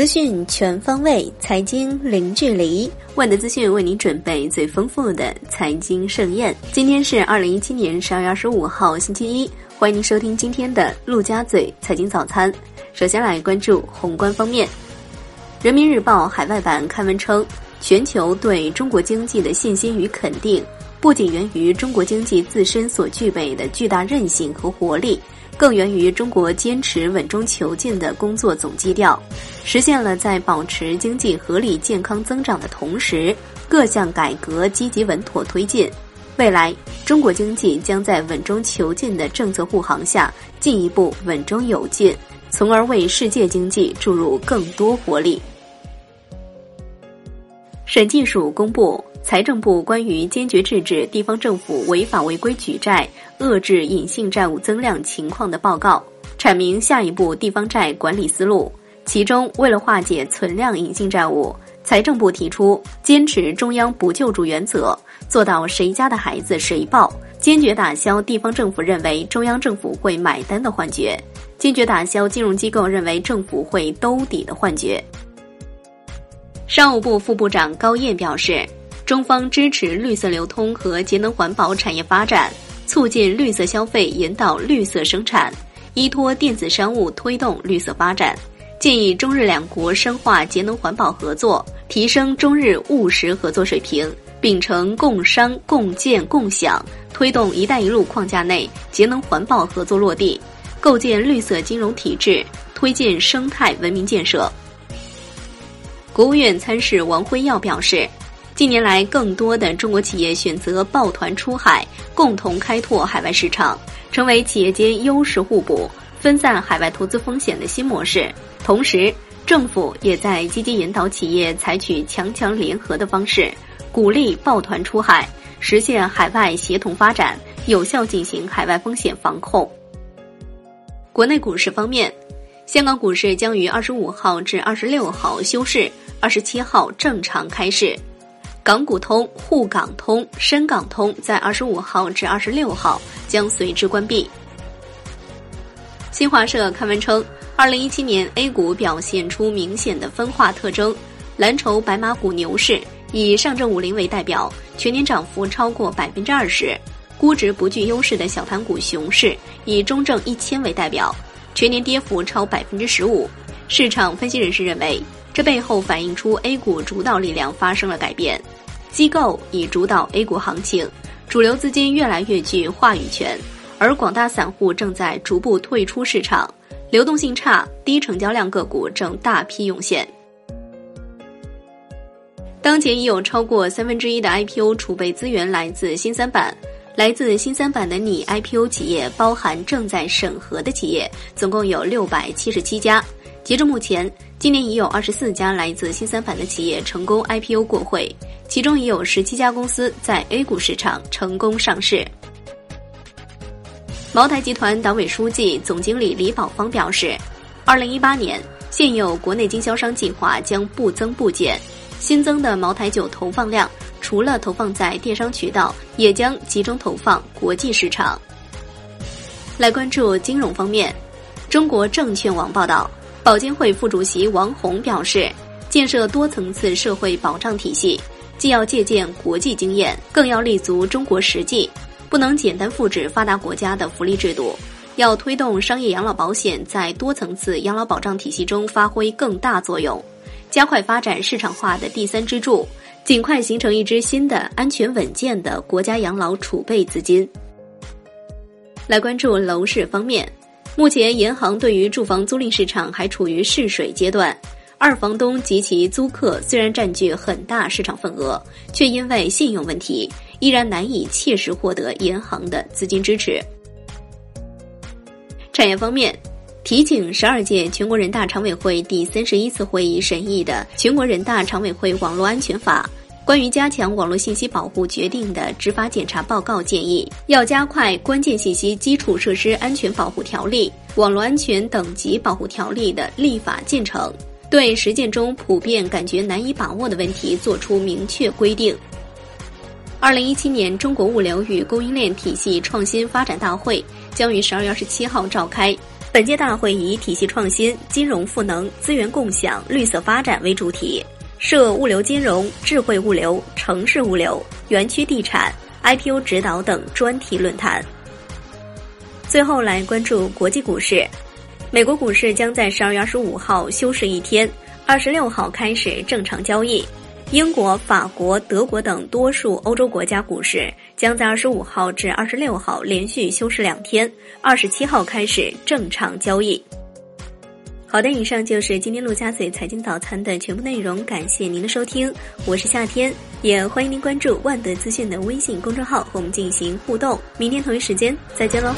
资讯全方位，财经零距离。万德资讯为您准备最丰富的财经盛宴。今天是二零一七年十二月二十五号，星期一。欢迎您收听今天的陆家嘴财经早餐。首先来关注宏观方面，《人民日报》海外版刊文称，全球对中国经济的信心与肯定，不仅源于中国经济自身所具备的巨大韧性和活力。更源于中国坚持稳中求进的工作总基调，实现了在保持经济合理健康增长的同时，各项改革积极稳妥推进。未来，中国经济将在稳中求进的政策护航下，进一步稳中有进，从而为世界经济注入更多活力。审计署公布。财政部关于坚决制止地方政府违法违规举债、遏制隐性债务增量情况的报告，阐明下一步地方债管理思路。其中，为了化解存量隐性债务，财政部提出坚持中央不救助原则，做到谁家的孩子谁抱，坚决打消地方政府认为中央政府会买单的幻觉，坚决打消金融机构认为政府会兜底的幻觉。商务部副部长高燕表示。中方支持绿色流通和节能环保产业发展，促进绿色消费，引导绿色生产，依托电子商务推动绿色发展。建议中日两国深化节能环保合作，提升中日务实合作水平，秉承共商共建共享，推动“一带一路”框架内节能环保合作落地，构建绿色金融体制，推进生态文明建设。国务院参事王辉耀表示。近年来，更多的中国企业选择抱团出海，共同开拓海外市场，成为企业间优势互补、分散海外投资风险的新模式。同时，政府也在积极引导企业采取强强联合的方式，鼓励抱团出海，实现海外协同发展，有效进行海外风险防控。国内股市方面，香港股市将于二十五号至二十六号休市，二十七号正常开市。港股通、沪港通、深港通在二十五号至二十六号将随之关闭。新华社刊文称，二零一七年 A 股表现出明显的分化特征，蓝筹白马股牛市，以上证五零为代表，全年涨幅超过百分之二十；估值不具优势的小盘股熊市，以中证一千为代表，全年跌幅超百分之十五。市场分析人士认为。这背后反映出 A 股主导力量发生了改变，机构已主导 A 股行情，主流资金越来越具话语权，而广大散户正在逐步退出市场，流动性差、低成交量个股正大批涌现。当前已有超过三分之一的 IPO 储备资源来自新三板，来自新三板的拟 IPO 企业包含正在审核的企业，总共有六百七十七家。截至目前，今年已有二十四家来自新三板的企业成功 IPO 过会，其中已有十七家公司在 A 股市场成功上市。茅台集团党委书记、总经理李宝芳表示，二零一八年现有国内经销商计划将不增不减，新增的茅台酒投放量除了投放在电商渠道，也将集中投放国际市场。来关注金融方面，中国证券网报道。保监会副主席王宏表示，建设多层次社会保障体系，既要借鉴国际经验，更要立足中国实际，不能简单复制发达国家的福利制度，要推动商业养老保险在多层次养老保障体系中发挥更大作用，加快发展市场化的第三支柱，尽快形成一支新的安全稳健的国家养老储备资金。来关注楼市方面。目前，银行对于住房租赁市场还处于试水阶段，二房东及其租客虽然占据很大市场份额，却因为信用问题，依然难以切实获得银行的资金支持。产业方面，提请十二届全国人大常委会第三十一次会议审议的《全国人大常委会网络安全法》。关于加强网络信息保护决定的执法检查报告建议，要加快《关键信息基础设施安全保护条例》《网络安全等级保护条例》的立法进程，对实践中普遍感觉难以把握的问题作出明确规定。二零一七年中国物流与供应链体系创新发展大会将于十二月二十七号召开，本届大会以体系创新、金融赋能、资源共享、绿色发展为主题，设物流金融、智慧物流、城市物流、园区地产、IPO 指导等专题论坛。最后来关注国际股市，美国股市将在十二月二十五号休市一天，二十六号开始正常交易。英国、法国、德国等多数欧洲国家股市将在二十五号至二十六号连续休市两天，二十七号开始正常交易。好的，以上就是今天陆家嘴财经早餐的全部内容，感谢您的收听，我是夏天，也欢迎您关注万德资讯的微信公众号和我们进行互动。明天同一时间再见喽。